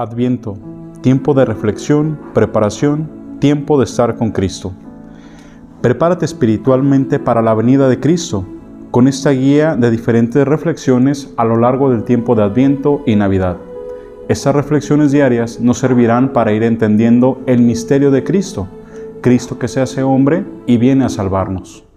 Adviento, tiempo de reflexión, preparación, tiempo de estar con Cristo. Prepárate espiritualmente para la venida de Cristo con esta guía de diferentes reflexiones a lo largo del tiempo de Adviento y Navidad. Estas reflexiones diarias nos servirán para ir entendiendo el misterio de Cristo, Cristo que se hace hombre y viene a salvarnos.